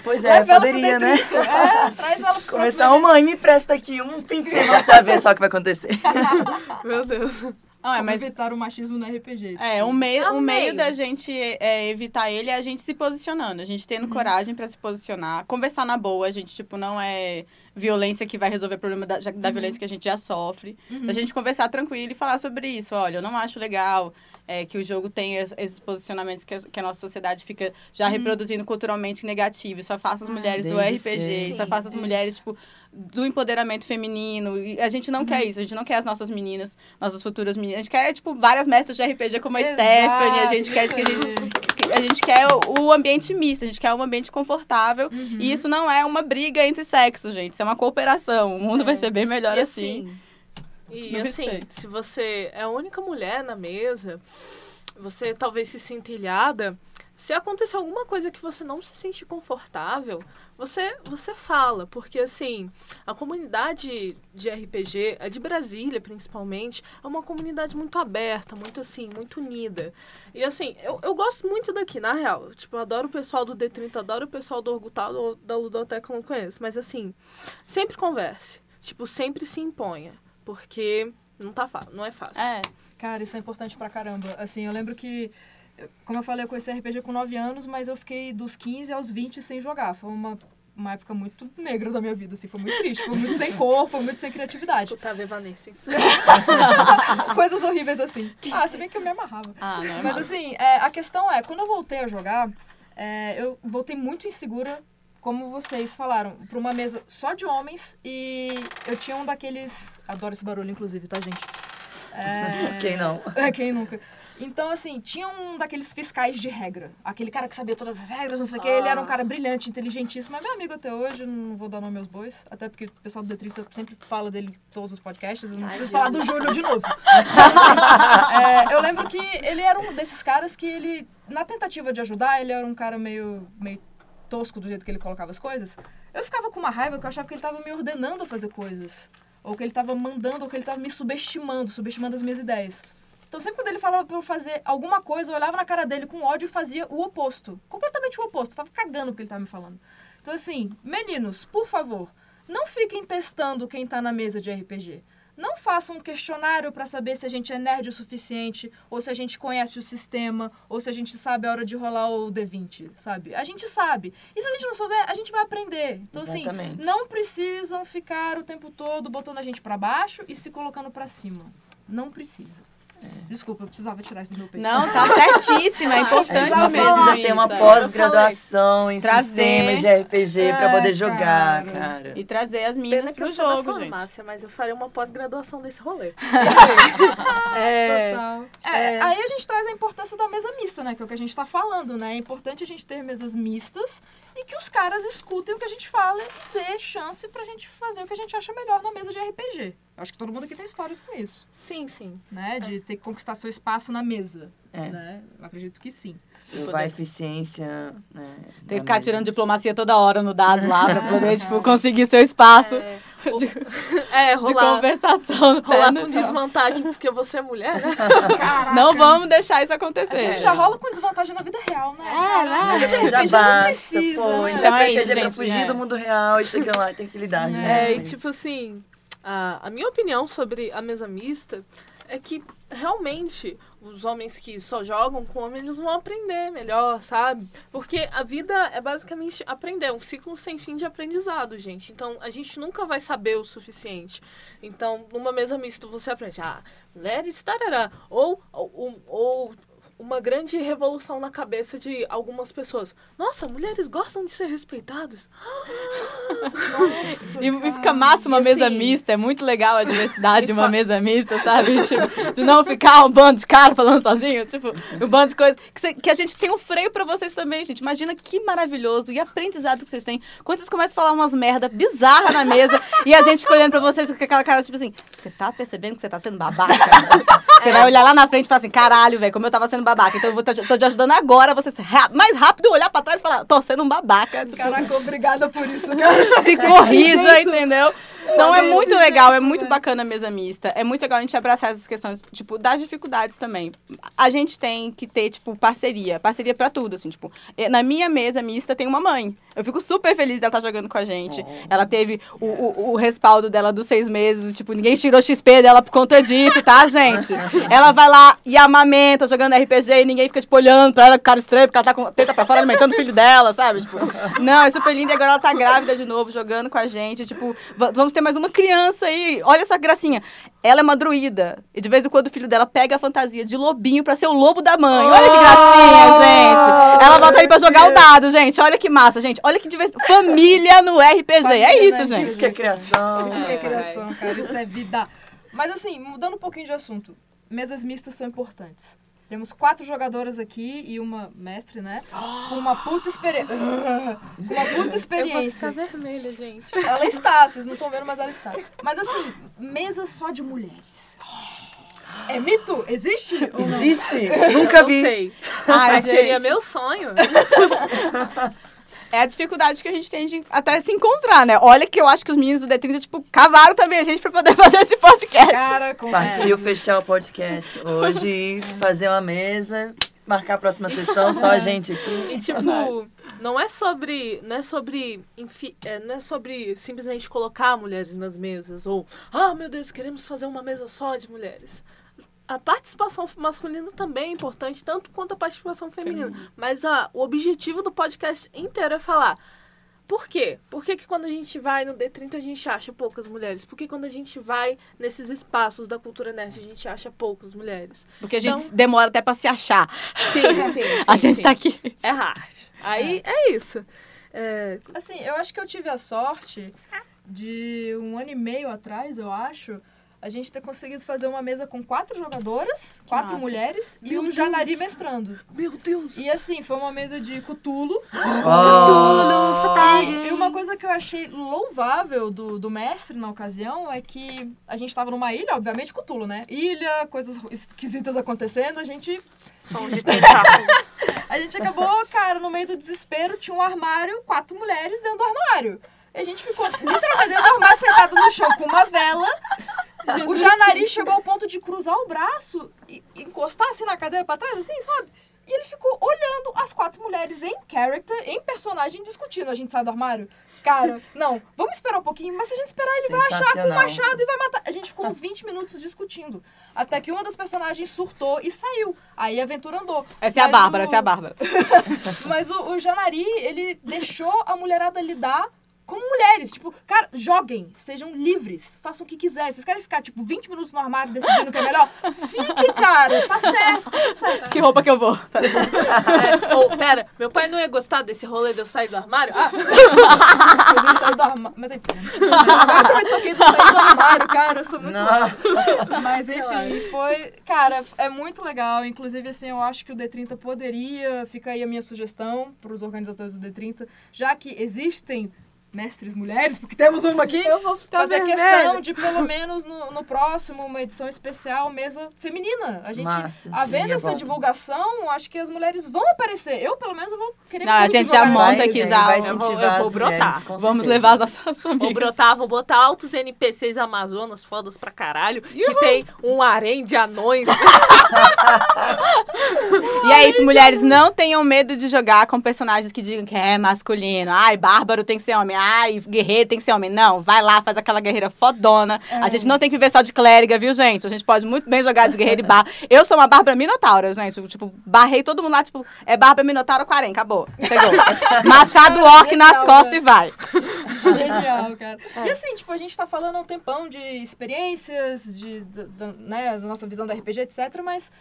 [SPEAKER 5] Pois é, poderia, né?
[SPEAKER 1] D30. É, traz ela pro
[SPEAKER 5] Começar, ô mãe, me presta aqui um fim de semana, você vai ver só o que vai acontecer.
[SPEAKER 4] Meu Deus.
[SPEAKER 6] Não, é,
[SPEAKER 1] Como
[SPEAKER 6] mas
[SPEAKER 1] evitar o machismo no RPG.
[SPEAKER 6] É, um meio, um
[SPEAKER 4] Amei.
[SPEAKER 6] meio da gente é, evitar ele é a gente se posicionando, a gente tendo coragem pra se posicionar, conversar na boa, a gente, tipo, não é violência que vai resolver o problema da, da violência que a gente já sofre.
[SPEAKER 1] Uhum.
[SPEAKER 6] Da gente conversar tranquilo e falar sobre isso. Olha, eu não acho legal é, que o jogo es- esses posicionamentos que a, que a nossa sociedade fica já reproduzindo culturalmente negativo. Isso afasta as mulheres do RPG,
[SPEAKER 5] cedo.
[SPEAKER 6] isso afasta as mulheres, tipo, do empoderamento feminino. E a gente não quer isso, a gente não quer as nossas meninas, nossas futuras meninas. A gente quer, tipo, várias mestras de RPG como a
[SPEAKER 1] Exato,
[SPEAKER 6] Stephanie, a gente quer que a gente a gente quer o, ambiente misto, a gente quer um ambiente confortável.
[SPEAKER 1] Uhum.
[SPEAKER 6] E isso não é uma briga entre sexos, gente. Isso é uma cooperação. O mundo vai ser bem melhor
[SPEAKER 4] E
[SPEAKER 6] assim.
[SPEAKER 4] E assim, se você é a única mulher na mesa, você talvez se sinta ilhada. Se acontecer alguma coisa que você não se sente confortável, você, você fala. Porque, assim, a comunidade de RPG, a de Brasília principalmente, é uma comunidade muito aberta, muito assim, muito unida. E, assim, eu, eu gosto muito daqui, na real. Tipo, eu adoro o pessoal do D30, adoro o pessoal do Orgutal, da Ludoteca eu não conheço. Mas, assim, sempre converse. Tipo, sempre se imponha. Porque não tá fácil, não é fácil.
[SPEAKER 6] É.
[SPEAKER 1] Cara, isso é importante pra caramba. Assim, eu lembro que, como eu falei, eu conheci RPG com 9 anos, mas eu fiquei dos 15 aos 20 sem jogar. Foi uma, uma época muito negra da minha vida, assim. Foi muito triste, foi muito sem cor, foi muito sem criatividade.
[SPEAKER 4] Escutar Evanescence.
[SPEAKER 1] Coisas horríveis assim. Ah, se bem que eu me amarrava.
[SPEAKER 6] Ah, não
[SPEAKER 1] Mas assim, é, a questão é, quando eu voltei a jogar, é, eu voltei muito insegura, como vocês falaram, pra uma mesa só de homens e eu tinha um daqueles. Adoro esse barulho, inclusive, tá, gente? É,
[SPEAKER 5] Quem não?
[SPEAKER 1] é, quem nunca? Então, assim, tinha um daqueles fiscais de regra. Aquele cara que sabia todas as regras, não sei o quê. Ele era um cara brilhante, inteligentíssimo. É meu amigo até hoje, não vou dar nome aos bois. Até porque o pessoal do D30 sempre fala dele em todos os podcasts. Eu não preciso falar do Júlio de novo. Mas, assim, é, eu lembro que ele era um desses caras que ele, na tentativa de ajudar, ele era um cara meio, meio tosco do jeito que ele colocava as coisas. Eu ficava com uma raiva que eu achava que ele tava me ordenando a fazer coisas. Ou que ele tava mandando, ou que ele tava me subestimando, subestimando as minhas ideias. Então, sempre quando ele falava pra eu fazer alguma coisa, eu olhava na cara dele com ódio e fazia o oposto. Completamente o oposto. Eu tava cagando o que ele tava me falando. Então, assim, meninos, por favor, não fiquem testando quem tá na mesa de RPG. Não façam um questionário pra saber se a gente é nerd o suficiente, ou se a gente conhece o sistema, ou se a gente sabe a hora de rolar o D20, sabe? A gente sabe. E se a gente não souber, a gente vai aprender. Então,
[SPEAKER 5] Exatamente.
[SPEAKER 1] assim, não precisam ficar o tempo todo botando a gente pra baixo e se colocando pra cima. Não precisa. Desculpa, eu precisava tirar isso do meu peito.
[SPEAKER 6] Não, tá certíssima. É
[SPEAKER 5] A
[SPEAKER 6] importante
[SPEAKER 5] gente
[SPEAKER 6] mesmo.
[SPEAKER 5] precisa ter uma
[SPEAKER 6] é.
[SPEAKER 5] pós-graduação em
[SPEAKER 6] Trazer.
[SPEAKER 5] sistemas de RPG pra
[SPEAKER 1] É,
[SPEAKER 5] poder jogar,
[SPEAKER 1] cara.
[SPEAKER 5] cara.
[SPEAKER 6] E trazer as meninas
[SPEAKER 4] Pena que
[SPEAKER 6] pro
[SPEAKER 4] eu sou da
[SPEAKER 6] jogo, gente.
[SPEAKER 4] farmácia, mas eu faria uma pós-graduação desse rolê.
[SPEAKER 1] É,
[SPEAKER 4] é,
[SPEAKER 1] Total. É, Aí a gente traz a importância da mesa mista, né? Que é o que a gente tá falando, né? É importante a gente ter mesas mistas e que os caras escutem o que a gente fala e dê chance pra gente fazer o que a gente acha melhor na mesa de RPG. Eu acho que todo mundo aqui tem histórias com isso,
[SPEAKER 4] sim, sim.
[SPEAKER 1] né? De ter que conquistar seu espaço na mesa,
[SPEAKER 5] É.
[SPEAKER 1] né? Eu acredito que sim.
[SPEAKER 5] Levar a eficiência, né?
[SPEAKER 6] Tem que
[SPEAKER 5] da
[SPEAKER 6] ficar
[SPEAKER 5] mesa.
[SPEAKER 6] tirando diplomacia toda hora no dado lá pra poder, tipo, conseguir seu espaço
[SPEAKER 4] É, o- é,
[SPEAKER 6] de
[SPEAKER 4] rolar,
[SPEAKER 6] conversação.
[SPEAKER 4] rolar
[SPEAKER 6] né?
[SPEAKER 4] com desvantagem porque você é mulher, né?
[SPEAKER 1] Caraca.
[SPEAKER 6] Não vamos deixar isso
[SPEAKER 1] A
[SPEAKER 6] acontecer.
[SPEAKER 1] gente já rola com desvantagem na vida real, né?
[SPEAKER 6] É, né?
[SPEAKER 1] De
[SPEAKER 5] Já
[SPEAKER 1] RPG não
[SPEAKER 5] basta,
[SPEAKER 1] precisa,
[SPEAKER 5] pô. A
[SPEAKER 1] né?
[SPEAKER 5] vai
[SPEAKER 6] é isso,
[SPEAKER 5] RPG pra
[SPEAKER 6] gente,
[SPEAKER 5] fugir
[SPEAKER 6] né?
[SPEAKER 5] do mundo real e chega lá e tem que lidar. né?
[SPEAKER 4] É, e tipo assim, a, a minha opinião sobre a mesa mista é que realmente os homens que só jogam com homens eles vão aprender melhor, sabe? Porque a vida é basicamente aprender, é um ciclo sem fim de aprendizado, gente. Então a gente nunca vai saber o suficiente. Então, numa mesa mista você aprende, ah, mulheres, tarará. Ou, ou, ou uma grande revolução na cabeça de algumas pessoas. Nossa, mulheres gostam de ser respeitadas.
[SPEAKER 1] Nossa,
[SPEAKER 6] E, e fica massa uma
[SPEAKER 4] E
[SPEAKER 6] mesa
[SPEAKER 4] assim-
[SPEAKER 6] mista, é muito legal a diversidade de uma mesa mista, sabe? Tipo, de não ficar um bando de cara falando sozinho, tipo, um bando de coisas. Que, cê- que a gente tem um freio pra vocês também, gente. Imagina que maravilhoso e aprendizado que vocês têm. Quando vocês começam a falar umas merda bizarra na mesa e a gente fica olhando pra vocês com aquela cara, tipo assim, você tá percebendo que você tá sendo babaca? Você vai olhar lá na frente e falar assim, caralho, velho, como eu tava sendo babaca. Então eu vou, tô, te ajudando agora, você mais rápido olhar pra trás e falar, tô sendo um babaca. Tipo,
[SPEAKER 1] Caraca, obrigada por isso, cara.
[SPEAKER 6] se corrija, entendeu? Então é muito legal, é muito bacana a mesa mista. É muito legal a gente abraçar essas questões, tipo, das dificuldades também. A gente tem que ter, tipo, parceria. Parceria pra tudo, assim, tipo. eh, Na minha mesa mista tem uma mãe. Eu fico super feliz dela estar jogando com a gente. Ela teve o, o, o respaldo dela dos seis meses, tipo, ninguém tirou XP dela por conta disso, tá, gente? ela vai lá e amamenta jogando RPG e ninguém fica, tipo, olhando pra ela com cara estranha, porque ela tá com teta pra fora alimentando o filho dela, sabe? Tipo, não, é super lindo. E agora ela tá grávida de novo, jogando com a gente. Tipo, va- vamos ter mais uma criança aí. Olha só que gracinha. Ela é uma druida. E de vez em quando o filho dela pega a fantasia de lobinho pra ser o lobo da mãe. Olha que gracinha, gente. Ela volta aí pra jogar o dado, gente. Olha que massa, gente. Olha que diversão. Família no RPG.
[SPEAKER 1] Família
[SPEAKER 6] é isso, gente.
[SPEAKER 5] Isso que é criação.
[SPEAKER 1] Isso que é criação, cara. Isso é vida. Mas assim, mudando um pouquinho de assunto. Mesas mistas são importantes. Temos quatro jogadoras aqui e uma mestre, né? Com uma puta experiência. Com uma puta experiência.
[SPEAKER 4] vermelha, gente.
[SPEAKER 1] Ela está, vocês não estão vendo, mas ela está. Mas assim, mesas só de mulheres. É mito? Existe? não?
[SPEAKER 5] Existe? Nunca
[SPEAKER 4] Não
[SPEAKER 5] vi.
[SPEAKER 4] sei.
[SPEAKER 6] Ai,
[SPEAKER 4] Mas seria
[SPEAKER 6] gente.
[SPEAKER 4] meu sonho.
[SPEAKER 6] É a dificuldade que a gente tem de até se encontrar, né? Olha que eu acho que os meninos do D30, tipo, cavaram também a gente pra poder fazer esse podcast.
[SPEAKER 1] Cara, com
[SPEAKER 5] Partiu fechar o podcast hoje fazer uma mesa, marcar a próxima sessão, só a gente aqui.
[SPEAKER 4] E tipo, não é sobre. Não é sobre. enfi- é, não é sobre simplesmente colocar mulheres nas mesas. Ou, ah, meu Deus, queremos fazer uma mesa só de mulheres. A participação masculina também é importante, tanto quanto a participação feminina. Mas a, o objetivo do podcast inteiro é falar. Por quê? Por que, que quando a gente vai no D30 a gente acha poucas mulheres? Por que quando a gente vai nesses espaços da cultura nerd a gente acha poucas mulheres?
[SPEAKER 6] Porque a gente
[SPEAKER 4] Então-
[SPEAKER 6] demora até pra se achar.
[SPEAKER 4] Sim, sim.
[SPEAKER 6] a
[SPEAKER 4] sim,
[SPEAKER 6] gente
[SPEAKER 4] sim.
[SPEAKER 6] tá aqui.
[SPEAKER 4] É hard. Aí é, isso. É,
[SPEAKER 1] Assim, eu acho que eu tive a sorte de um ano e meio atrás, eu acho, a gente ter conseguido fazer uma mesa com quatro jogadoras, quatro
[SPEAKER 6] massa.
[SPEAKER 1] mulheres e
[SPEAKER 4] Meu
[SPEAKER 1] um
[SPEAKER 4] Deus.
[SPEAKER 1] Janari mestrando.
[SPEAKER 4] Meu Deus!
[SPEAKER 1] E assim, foi uma mesa de Cthulhu.
[SPEAKER 5] Oh,
[SPEAKER 1] E, e uma coisa que eu achei louvável do, do mestre na ocasião é que a gente tava numa ilha, obviamente Cthulhu, né? Ilha, coisas esquisitas acontecendo, a gente
[SPEAKER 4] Som de tentáculos.
[SPEAKER 1] a gente acabou, cara, no meio do desespero, tinha um armário, quatro mulheres dentro do armário. E a gente ficou literalmente armário, sentado no chão com uma vela. O Janari chegou ao ponto de cruzar o braço e encostar assim na cadeira pra trás, assim, sabe? E ele ficou olhando as quatro mulheres em character, em personagem, discutindo. A gente sai do armário. Cara, não, vamos esperar um pouquinho, mas se a gente esperar, ele vai achar com o machado e vai matar. A gente ficou uns 20 minutos discutindo. Até que uma das personagens surtou e saiu. Aí a aventura andou.
[SPEAKER 6] Essa é a
[SPEAKER 1] Mas
[SPEAKER 6] Bárbara,
[SPEAKER 1] o-
[SPEAKER 6] essa é a Bárbara.
[SPEAKER 1] mas o, o Janari, ele deixou a mulherada lidar como mulheres. Tipo, cara, joguem, sejam livres, façam o que quiserem. Vocês querem ficar, tipo, 20 minutos no armário decidindo o que é melhor? Fique, cara, tá certo, tá certo.
[SPEAKER 6] Que roupa que eu vou?
[SPEAKER 4] É, ou, pera, meu pai não ia gostar desse rolê de eu sair do armário? Ah,
[SPEAKER 1] Mas eu saí do armário. Mas enfim. Eu toquei do sair do armário, cara, eu sou muito.
[SPEAKER 5] Não.
[SPEAKER 1] Mas enfim, foi. Cara, é muito legal. Inclusive, assim, eu acho que o D30 poderia. Fica aí a minha sugestão para os organizadores do D30, já que existem mestres mulheres, porque temos uma aqui.
[SPEAKER 4] eu vou ficar
[SPEAKER 1] fazer
[SPEAKER 4] vermelha.
[SPEAKER 1] questão de, pelo menos no, no próximo, uma edição especial, mesa feminina. A gente,
[SPEAKER 5] Massa,
[SPEAKER 1] havendo
[SPEAKER 5] sim, é
[SPEAKER 1] essa
[SPEAKER 5] bom.
[SPEAKER 1] divulgação, acho que as mulheres vão aparecer. Eu, pelo menos, vou querer
[SPEAKER 6] Não, a gente já monta aqui já.
[SPEAKER 5] Vai
[SPEAKER 6] Eu
[SPEAKER 4] vou- eu vou
[SPEAKER 5] mulheres,
[SPEAKER 4] brotar.
[SPEAKER 5] com
[SPEAKER 6] Vamos levar as nossas
[SPEAKER 4] Vou
[SPEAKER 6] amigas.
[SPEAKER 4] brotar, vou botar altos NPCs amazonas fodas pra caralho, que tem um harém de anões.
[SPEAKER 6] E é isso, mulheres, não tenham medo de jogar com personagens que digam que é masculino. Ai, bárbaro tem que ser homem. Ai, guerreiro tem que ser homem. Não, vai lá, faz aquela guerreira fodona. A gente não tem que viver só de clériga, viu, gente? A gente pode muito bem jogar de guerreiro e bar. Eu sou uma bárbara minotaura, gente. Eu, tipo, barrei todo mundo lá, tipo, é bárbara minotaura 40, acabou. Chegou. Machado orc nas costas e vai.
[SPEAKER 1] Genial, cara.
[SPEAKER 6] É.
[SPEAKER 1] E assim, tipo, a gente tá falando há um tempão de experiências, de, da- da- né, da nossa visão da RPG, etc. Mas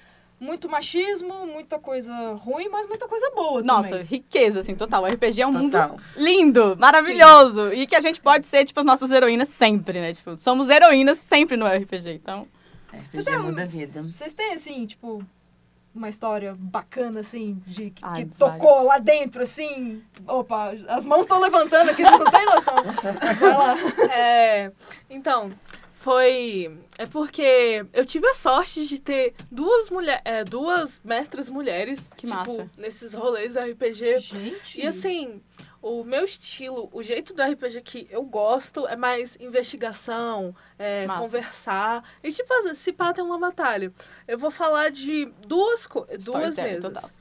[SPEAKER 1] muito machismo, muita coisa ruim, mas muita coisa boa
[SPEAKER 6] Nossa,
[SPEAKER 1] também.
[SPEAKER 6] riqueza, assim, total. O RPG é um mundo
[SPEAKER 5] Total.
[SPEAKER 6] lindo, maravilhoso. E que a gente pode ser, tipo, as nossas heroínas sempre, né? Tipo, somos heroínas sempre no RPG. Então,
[SPEAKER 5] RPG
[SPEAKER 1] tem
[SPEAKER 5] muda a vida.
[SPEAKER 1] Vocês têm, assim, tipo, uma história bacana, assim, de que,
[SPEAKER 6] Ai,
[SPEAKER 1] que tocou lá dentro, assim? Opa, as mãos estão levantando aqui, vocês não têm noção. Vai lá.
[SPEAKER 4] É, então, foi. É porque eu tive a sorte de ter duas, mulher, é, duas mestras mulheres.
[SPEAKER 6] Que
[SPEAKER 4] tipo,
[SPEAKER 6] massa.
[SPEAKER 4] nesses rolês do RPG.
[SPEAKER 1] Gente.
[SPEAKER 4] E assim, o meu estilo, o jeito do RPG que eu gosto é mais investigação, é, conversar. E tipo, se pá tem uma batalha. Eu vou falar de duas, duas mesas.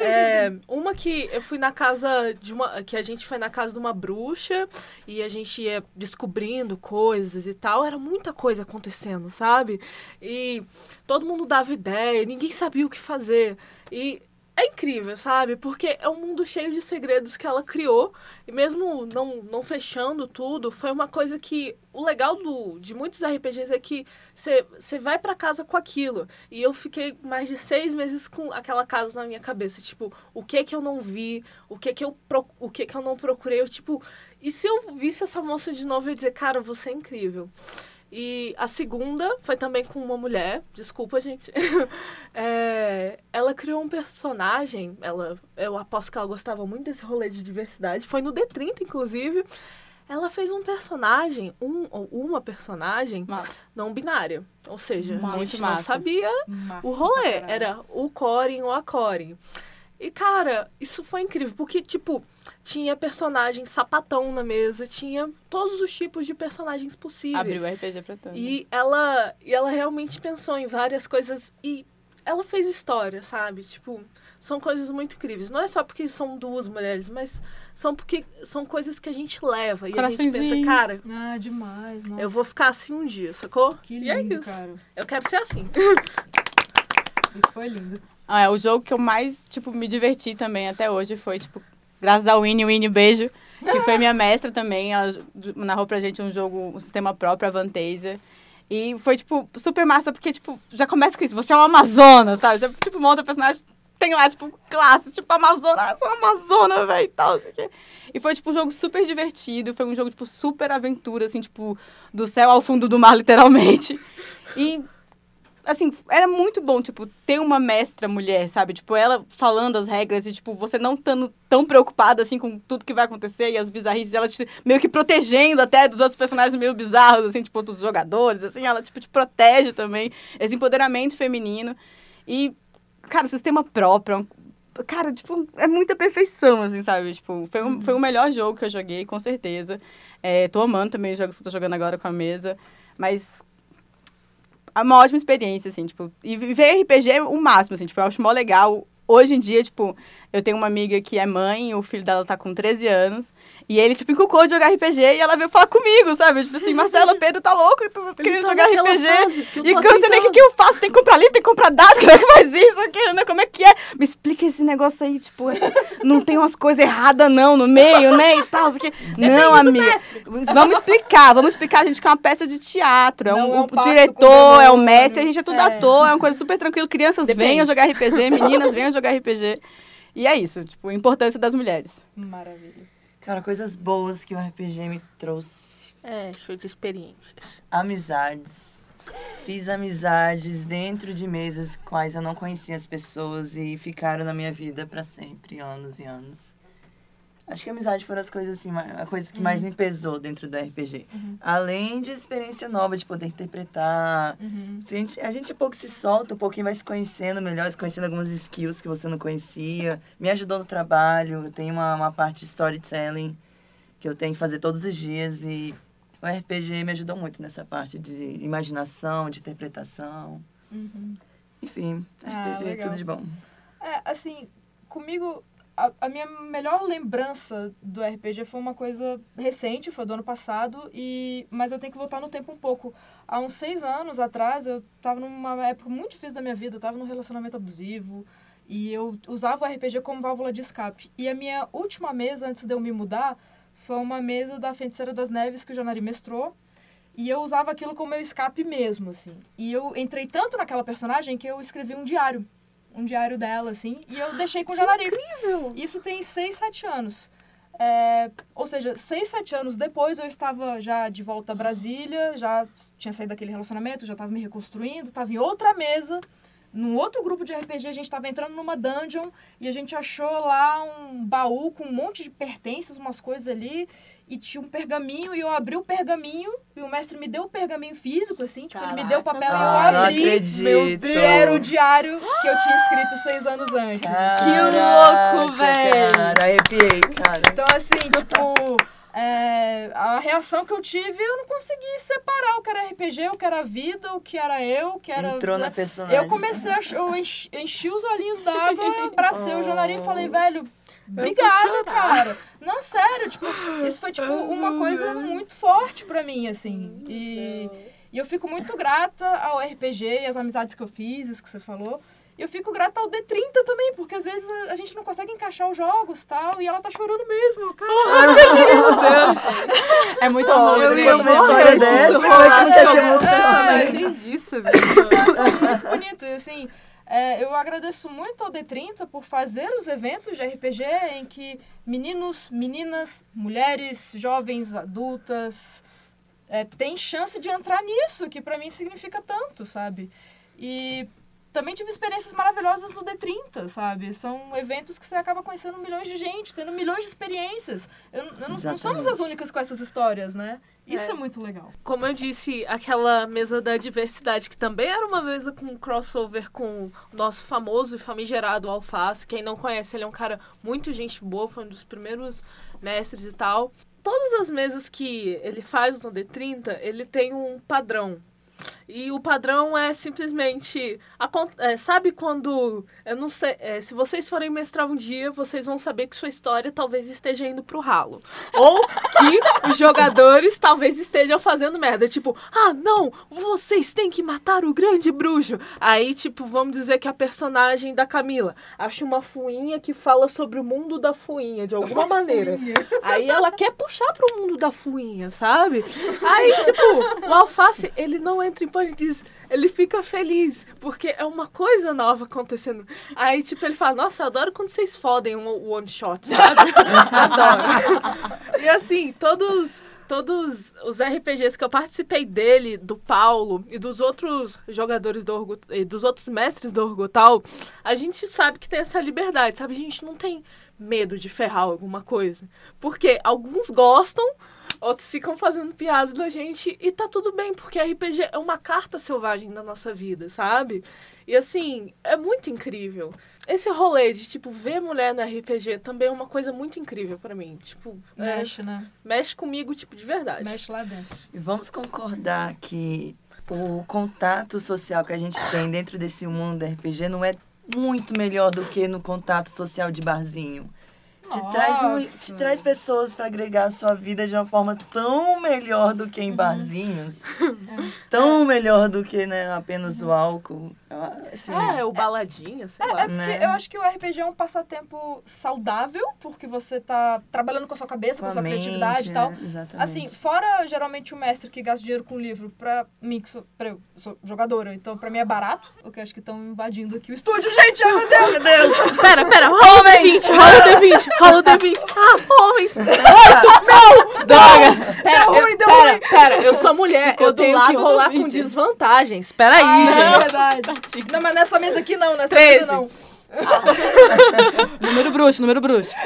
[SPEAKER 4] É, uma que eu fui na casa de uma. Que a gente foi na casa de uma bruxa e a gente ia descobrindo coisas e tal. Era muita coisa acontecendo, sabe? E todo mundo dava ideia, ninguém sabia o que fazer. E é incrível, sabe? Porque é um mundo cheio de segredos que ela criou. E mesmo não, não fechando tudo, foi uma coisa que. O legal do, de muitos RPGs é que você vai pra casa com aquilo. E eu fiquei mais de seis meses com aquela casa na minha cabeça. Tipo, o que que eu não vi, o que que eu, o que que eu não procurei. Eu, tipo, e se eu visse essa moça de novo, eu ia dizer, cara, você é incrível. E a segunda foi também com uma mulher, desculpa, gente. É, ela criou um personagem, ela, eu aposto que ela gostava muito desse rolê de diversidade, foi no D30, inclusive. Ela fez um personagem, um ou uma personagem
[SPEAKER 6] Massa.
[SPEAKER 4] não binária. Ou seja, a
[SPEAKER 6] Muito
[SPEAKER 4] gente não
[SPEAKER 6] massa.
[SPEAKER 4] sabia
[SPEAKER 1] Massa
[SPEAKER 4] o rolê. Era o Corin ou a Corin. E, cara, isso foi incrível, porque, tipo, tinha personagem sapatão na mesa, tinha todos os tipos de personagens possíveis.
[SPEAKER 6] Abriu o RPG pra tanto.
[SPEAKER 4] E ela, e ela realmente pensou em várias coisas e ela fez história, sabe? Tipo, são coisas muito incríveis. Não é só porque são duas mulheres, mas são porque são coisas que a gente leva e a gente pensa, cara,
[SPEAKER 1] Ah, demais. Nossa.
[SPEAKER 4] eu vou ficar assim um dia, sacou?
[SPEAKER 1] Que
[SPEAKER 4] e é
[SPEAKER 1] lindo,
[SPEAKER 4] isso.
[SPEAKER 1] cara.
[SPEAKER 4] Eu quero ser assim.
[SPEAKER 1] Isso foi lindo.
[SPEAKER 6] Ah, é, o jogo que eu mais, tipo, me diverti também até hoje foi, tipo, graças ao Winnie, Winnie, beijo, que foi minha mestra também. Ela narrou pra gente um jogo, um sistema próprio, a. E foi, tipo, super massa, porque, tipo, já começa com isso. Você é uma Amazona, sabe? Você, tipo, monta personagem, tem lá, tipo, classe, tipo, Amazona, ah, sou uma Amazona, velho, e tal. E foi, tipo, um jogo super divertido. Foi um jogo, tipo, super aventura, assim, tipo, do céu ao fundo do mar, literalmente. E assim, era muito bom, tipo, ter uma mestra mulher, sabe? Tipo, ela falando as regras e, tipo, você não estando tão preocupada, assim, com tudo que vai acontecer e as bizarrices, ela te, meio que protegendo até dos outros personagens meio bizarros, assim, tipo, dos jogadores, assim, ela, tipo, te protege também. Esse empoderamento feminino. E, cara, o sistema próprio, é cara, tipo, é muita perfeição, assim, sabe? Tipo, foi, um, foi o melhor jogo que eu joguei, com certeza. É, tô amando também os jogos que eu tô jogando agora com a mesa. Mas uma ótima experiência, assim, tipo, e ver RPG é o máximo, assim, tipo, eu acho mó legal. Hoje em dia, tipo, eu tenho uma amiga que é mãe, o filho dela tá com 13 anos, e ele, tipo, encucou de jogar RPG e ela veio falar comigo, sabe? Tipo assim, Marcela, Pedro tá louco, tô querendo
[SPEAKER 4] tá
[SPEAKER 6] jogar RPG.
[SPEAKER 4] fase que eu
[SPEAKER 6] E eu não sei nem o que, eu faço, tem que comprar livro, tem que comprar dado, como é que faz isso, aqui, né? como é que é? Me explica esse negócio aí, tipo, não tem umas coisas erradas não no meio, né, e tal, isso aqui. Não, amiga, vamos explicar, vamos explicar, gente, que é uma peça de teatro, é um,
[SPEAKER 1] é um
[SPEAKER 6] diretor, é o
[SPEAKER 1] demônio.
[SPEAKER 6] mestre, a gente é tudo
[SPEAKER 1] É.
[SPEAKER 6] ator, é uma coisa super tranquila, crianças
[SPEAKER 4] Depende.
[SPEAKER 6] venham jogar RPG, meninas venham jogar RPG, e é isso, tipo, a importância das mulheres.
[SPEAKER 1] Maravilha.
[SPEAKER 5] Cara, coisas boas que o RPG me trouxe.
[SPEAKER 4] É, show de experiências.
[SPEAKER 5] Amizades. Fiz amizades dentro de mesas quais eu não conhecia as pessoas e ficaram na minha vida pra sempre, anos e anos. Acho que a amizade foram as coisas assim, a coisa que mais me pesou dentro do RPG. Além de experiência nova de poder interpretar.
[SPEAKER 1] Uhum.
[SPEAKER 5] A gente, a gente pouco se solta, um pouquinho vai se conhecendo melhor, se conhecendo algumas skills que você não conhecia. Me ajudou no trabalho, eu tenho uma, uma parte de storytelling que eu tenho que fazer todos os dias e o RPG me ajudou muito nessa parte de imaginação, de interpretação.
[SPEAKER 1] Uhum.
[SPEAKER 5] Enfim,
[SPEAKER 1] Ah,
[SPEAKER 5] RPG é
[SPEAKER 1] legal.
[SPEAKER 5] tudo de bom.
[SPEAKER 1] É, assim, comigo, a, a minha melhor lembrança do RPG foi uma coisa recente, foi do ano passado, e mas eu tenho que voltar no tempo um pouco. Há uns seis anos atrás, eu tava numa época muito difícil da minha vida, eu tava num relacionamento abusivo, e eu usava o RPG como válvula de escape. E a minha última mesa, antes de eu me mudar, foi uma mesa da Feiticeira das Neves que o Janari mestrou, e eu usava aquilo como meu escape mesmo, assim. E eu entrei tanto naquela personagem que eu escrevi um diário um diário dela, assim, e eu deixei com o Janari.
[SPEAKER 4] Incrível!
[SPEAKER 1] Isso tem 6, 7 anos. É, ou seja, 6, 7 anos depois eu estava já de volta a Brasília, já tinha saído daquele relacionamento, já estava me reconstruindo, estava em outra mesa, num outro grupo de RPG, a gente estava entrando numa dungeon e a gente achou lá um baú com um monte de pertences, umas coisas ali, e tinha um pergaminho, e eu abri o pergaminho, e o mestre me deu o pergaminho físico, assim, tipo, ele me deu o papel
[SPEAKER 5] Ah,
[SPEAKER 1] e
[SPEAKER 5] não
[SPEAKER 1] eu abri.
[SPEAKER 5] acredito.
[SPEAKER 1] E era o diário que eu tinha escrito seis anos antes. assim.
[SPEAKER 6] Que louco,
[SPEAKER 5] Caraca,
[SPEAKER 6] véi.
[SPEAKER 5] Cara, arrepiei, cara.
[SPEAKER 1] Então, assim, tipo, é, a reação que eu tive, eu não consegui separar o que era RPG, o que era vida, o que era eu, o que era.
[SPEAKER 5] Entrou na personagem.
[SPEAKER 1] Eu comecei a. Eu enchi, enchi os olhinhos d'água, abracei o Jonari e falei, velho. Obrigada, cara. Não, sério, tipo, isso foi tipo uma coisa muito forte pra mim, assim. E, e eu fico muito grata ao RPG e às amizades que eu fiz, isso que você falou. E eu fico grata ao D30 também, porque às vezes a, a gente não consegue encaixar os jogos e tal, e ela tá chorando mesmo, cara.
[SPEAKER 6] É muito amor.
[SPEAKER 5] você
[SPEAKER 6] eu
[SPEAKER 5] conta uma
[SPEAKER 6] amo
[SPEAKER 5] história dessa, como é que não quer te emocionar?
[SPEAKER 1] É.
[SPEAKER 6] entendi isso, velho.
[SPEAKER 1] foi muito bonito. E assim, é, eu agradeço muito ao D30 por fazer os eventos de RPG em que meninos, meninas, mulheres, jovens, adultas é, têm chance de entrar nisso, que pra mim significa tanto, sabe? E também tive experiências maravilhosas no D30, sabe? São eventos que você acaba conhecendo milhões de gente, tendo milhões de experiências. Eu, eu não, não somos as únicas com essas histórias, né? Isso é,
[SPEAKER 4] É.
[SPEAKER 1] muito legal.
[SPEAKER 4] Como eu disse, aquela mesa da diversidade, que também era uma mesa com crossover com o nosso famoso e famigerado Alface. Quem não conhece, ele é um cara muito gente boa, foi um dos primeiros mestres e tal. Todas as mesas que ele faz no D30, ele tem um padrão. E o padrão é simplesmente. é, sabe quando. Eu não sei. é, se vocês forem mestrar um dia, vocês vão saber que sua história talvez esteja indo pro ralo. Ou que os jogadores talvez estejam fazendo merda. Tipo, ah, não, vocês têm que matar o grande bruxo. Aí, tipo, vamos dizer que a personagem da Camila acha uma fuinha que fala sobre o mundo da fuinha, de alguma maneira. Aí ela quer puxar pro mundo da fuinha, sabe? Aí, tipo, o alface, ele não entra em pânico, diz- ele fica feliz, porque é uma coisa nova acontecendo. Aí, tipo, ele fala, nossa, adoro quando vocês fodem um one shot, sabe? adoro. E assim, todos. Todos os RPGs que eu participei dele, do Paulo e dos outros jogadores do Orgo, e dos outros mestres do Orgotal, a gente sabe que tem essa liberdade, sabe? A gente não tem medo de ferrar alguma coisa. Porque alguns gostam, outros ficam fazendo piada da gente e tá tudo bem, porque RPG é uma carta selvagem da nossa vida, sabe? E assim, é muito incrível. Esse rolê de, tipo, ver mulher no RPG também é uma coisa muito incrível pra mim. Tipo, é,
[SPEAKER 1] Mexe, né?
[SPEAKER 4] mexe comigo, tipo, de verdade.
[SPEAKER 1] Mexe lá dentro.
[SPEAKER 5] E vamos concordar que o contato social que a gente tem dentro desse mundo do RPG não é muito melhor do que no contato social de barzinho. Te traz, te traz pessoas para agregar a sua vida de uma forma tão melhor do que em barzinhos. tão melhor do que né, apenas o álcool. Ah, Assim,
[SPEAKER 4] É, o baladinha, sei lá.
[SPEAKER 1] É porque
[SPEAKER 5] Né?
[SPEAKER 1] eu acho que o RPG é um passatempo saudável, porque você tá trabalhando com a sua cabeça, com a sua
[SPEAKER 5] mente,
[SPEAKER 1] criatividade e tal.
[SPEAKER 5] né? Exatamente.
[SPEAKER 1] Assim, fora geralmente o mestre que gasta dinheiro com livro, pra mim, que sou, pra eu sou jogadora, então pra mim é barato, porque eu acho que estão invadindo aqui o estúdio, gente! Ai, meu Deus!
[SPEAKER 5] Meu Deus!
[SPEAKER 4] Pera, pera, rola o D20, rola o D20, rola o D20. Ah, homens! Oito! Não! Droga! Pera,
[SPEAKER 1] Deu
[SPEAKER 4] eu,
[SPEAKER 1] ruim, deu
[SPEAKER 4] pera, pera, eu sou mulher,
[SPEAKER 6] Ficou
[SPEAKER 4] eu tenho que rolar com
[SPEAKER 6] 20.
[SPEAKER 4] desvantagens. Pera aí,
[SPEAKER 1] Ah, é
[SPEAKER 4] gente.
[SPEAKER 1] verdade. Não, mas nessa mesa aqui não, nessa
[SPEAKER 4] Treze.
[SPEAKER 1] mesa não.
[SPEAKER 6] Número bruxo, número bruxo.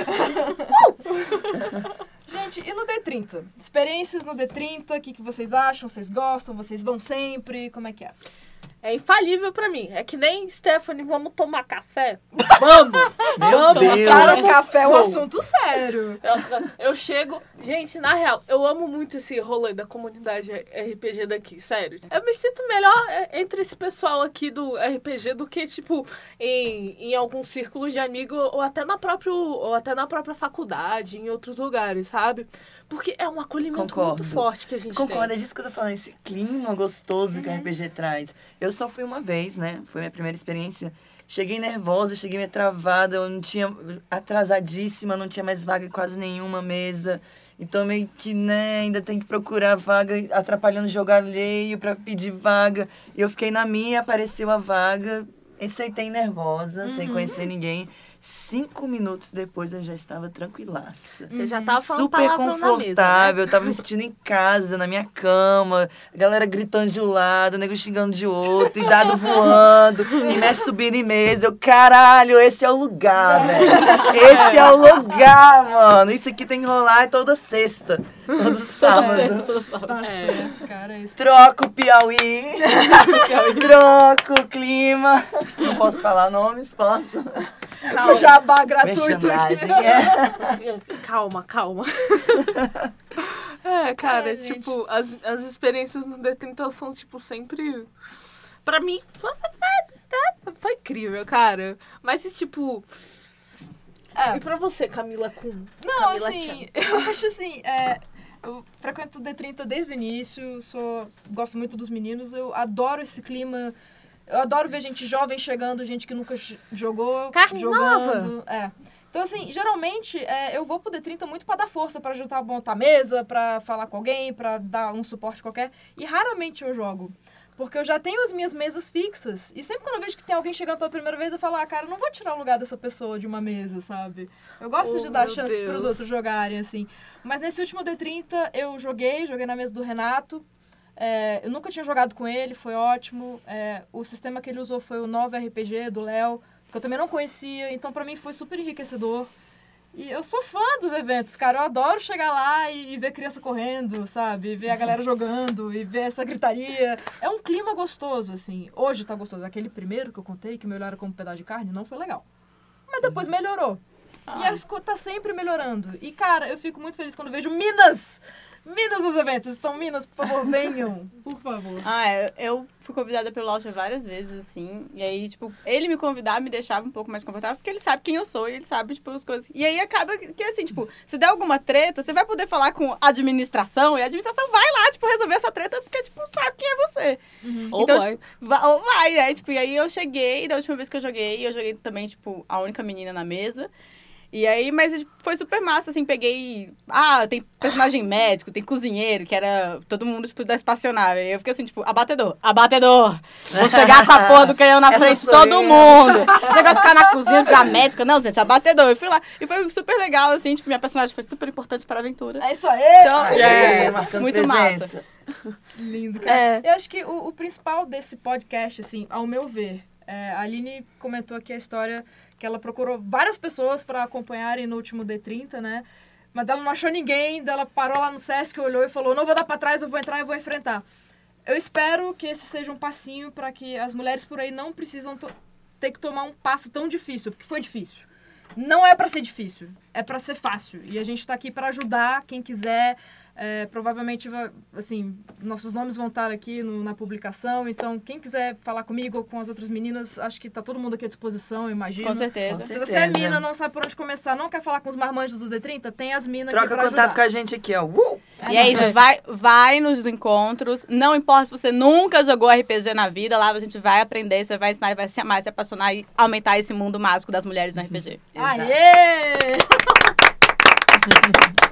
[SPEAKER 1] Gente, e no D30? Experiências no D30, o que, que vocês acham? Vocês gostam? Vocês vão sempre? Como é que é?
[SPEAKER 4] É infalível pra mim. É que nem Stephanie, vamos tomar café? Vamos!
[SPEAKER 5] Meu
[SPEAKER 4] Vamos!
[SPEAKER 5] Deus!
[SPEAKER 1] Cara, café é um assunto sério.
[SPEAKER 4] Eu, eu chego. Gente, na real, eu amo muito esse rolê da comunidade RPG daqui, sério. Eu me sinto melhor é, entre esse pessoal aqui do RPG do que, tipo, em, em alguns círculos de amigo ou até na própria, ou até na própria faculdade, em outros lugares, sabe? Porque é um acolhimento
[SPEAKER 5] Concordo.
[SPEAKER 4] muito forte que a gente
[SPEAKER 5] Concordo,
[SPEAKER 4] tem.
[SPEAKER 5] é disso que eu tô falando, esse clima gostoso que
[SPEAKER 1] Uhum.
[SPEAKER 5] o RPG traz. Eu só fui uma vez, né? Foi minha primeira experiência. Cheguei nervosa, cheguei meio travada, eu não tinha. atrasadíssima, não tinha mais vaga em quase nenhuma mesa. Então meio que, né, ainda tem que procurar vaga, atrapalhando jogar alheio pra pedir vaga. E eu fiquei na minha, apareceu a vaga. sentei nervosa, sem
[SPEAKER 1] Uhum.
[SPEAKER 5] conhecer ninguém. Cinco minutos depois eu já estava tranquilaça.
[SPEAKER 4] Você já tava falando
[SPEAKER 5] Super
[SPEAKER 4] na mesa, né?
[SPEAKER 5] confortável, eu tava me sentindo em casa, na minha cama, a galera gritando de um lado, o nego xingando de outro, e dado voando, e mexe subindo em mesa. Eu, caralho, esse é o lugar, velho. Esse é o lugar, mano. Isso aqui tem que rolar toda sexta, todo sábado.
[SPEAKER 1] Tá certo, cara. Isso.
[SPEAKER 5] Troca o Piauí, troca o clima. Não posso falar nomes, posso?
[SPEAKER 1] O jabá gratuito.
[SPEAKER 5] É.
[SPEAKER 4] Calma, calma. é, cara,
[SPEAKER 1] É,
[SPEAKER 4] tipo, as, as experiências no D30 são, tipo, sempre. Pra mim, foi, incrível, cara. Mas e tipo.
[SPEAKER 1] É.
[SPEAKER 4] E pra você, Camila Kuhn?
[SPEAKER 1] Não,
[SPEAKER 4] Camila
[SPEAKER 1] assim, eu acho assim, é, eu frequento o D30 desde o início, sou, gosto muito dos meninos, eu adoro esse clima, eu adoro ver gente jovem chegando, gente que nunca jogou,
[SPEAKER 4] Carne
[SPEAKER 1] jogando. É. Então, assim, geralmente é, eu vou pro D30 muito pra dar força, pra ajudar a montar a mesa, pra falar com alguém, pra dar um suporte qualquer, e raramente eu jogo. Porque eu já tenho as minhas mesas fixas. E sempre quando eu vejo que tem alguém chegando pela primeira vez, eu falo, ah, cara, eu não vou tirar o lugar dessa pessoa de uma mesa, sabe? Eu gosto
[SPEAKER 4] Oh,
[SPEAKER 1] de dar chance
[SPEAKER 4] Deus.
[SPEAKER 1] pros outros jogarem, assim. Mas nesse último D30 eu joguei, joguei na mesa do Renato. É, eu nunca tinha jogado com ele, foi ótimo. É, o sistema que ele usou foi o novo RPG do Léo, que eu também não conhecia, então pra mim foi super enriquecedor. E eu sou fã dos eventos, cara. Eu adoro chegar lá e, e ver criança correndo, sabe? Ver a galera jogando e ver essa gritaria. É um clima gostoso, assim. Hoje tá gostoso. Aquele primeiro que eu contei, que me olharam como um pedaço de carne, não foi legal. Mas depois melhorou. E as coisas tá sempre melhorando. E, cara, eu fico muito feliz quando vejo Minas! Minas nos eventos. Então, Minas, por favor, venham. Por favor.
[SPEAKER 6] Ah, eu, eu fui convidada pelo Launcher várias vezes, assim. E aí, tipo, ele me convidar me deixava um pouco mais confortável, porque ele sabe quem eu sou e ele sabe, tipo, as coisas. E aí acaba que, assim, tipo, se der alguma treta, você vai poder falar com a administração e a administração vai lá, tipo, resolver essa treta, porque, tipo, sabe quem é você.
[SPEAKER 3] Ou
[SPEAKER 6] Então,
[SPEAKER 3] vai.
[SPEAKER 6] Va- Ou vai, né? Tipo, e aí eu cheguei, da última vez que eu joguei, eu joguei também, tipo, a única menina na mesa. E aí, mas foi super massa, assim, peguei. Ah, tem personagem médico, tem cozinheiro, que era todo mundo, tipo, da espaçonave. E eu fiquei assim, tipo, abatedor, abatedor. Vou chegar com a porra do canhão na
[SPEAKER 5] Essa
[SPEAKER 6] frente de todo
[SPEAKER 5] eu.
[SPEAKER 6] mundo. O negócio de ficar na cozinha pra médica. Não, gente, abatedor. Eu fui lá. E foi super legal, assim, tipo, minha personagem foi super importante pra aventura.
[SPEAKER 1] É isso aí!
[SPEAKER 6] Então, é,
[SPEAKER 5] marcando
[SPEAKER 6] muito
[SPEAKER 5] presença.
[SPEAKER 6] massa.
[SPEAKER 1] Lindo, cara.
[SPEAKER 4] É.
[SPEAKER 1] Eu acho que o, o principal desse podcast, assim, ao meu ver, é, a Aline comentou aqui a história que ela procurou várias pessoas para acompanharem no último D30, né? Mas ela não achou ninguém, ela parou lá no Sesc, olhou e falou: não vou dar para trás, eu vou entrar e vou enfrentar. Eu espero que esse seja um passinho para que as mulheres por aí não precisam ter que tomar um passo tão difícil, porque foi difícil. Não é para ser difícil, é para ser fácil. E a gente tá aqui para ajudar quem quiser. É, provavelmente, assim, nossos nomes vão estar aqui no- na publicação. Então, quem quiser falar comigo ou com as outras meninas, acho que tá todo mundo aqui à disposição, eu imagino.
[SPEAKER 6] Com certeza.
[SPEAKER 1] Se você é mina, não sabe por onde começar, não quer falar com os marmanjos do D30, tem as minas
[SPEAKER 5] Troca
[SPEAKER 1] aqui pra
[SPEAKER 5] contato
[SPEAKER 1] ajudar.
[SPEAKER 5] com a gente aqui, ó. Uh!
[SPEAKER 6] E é isso, vai, vai nos encontros. Não importa se você nunca jogou RPG na vida, lá a gente vai aprender, você vai ensinar, vai se amar, se apaixonar e aumentar esse mundo mágico das mulheres no RPG.
[SPEAKER 1] Aê!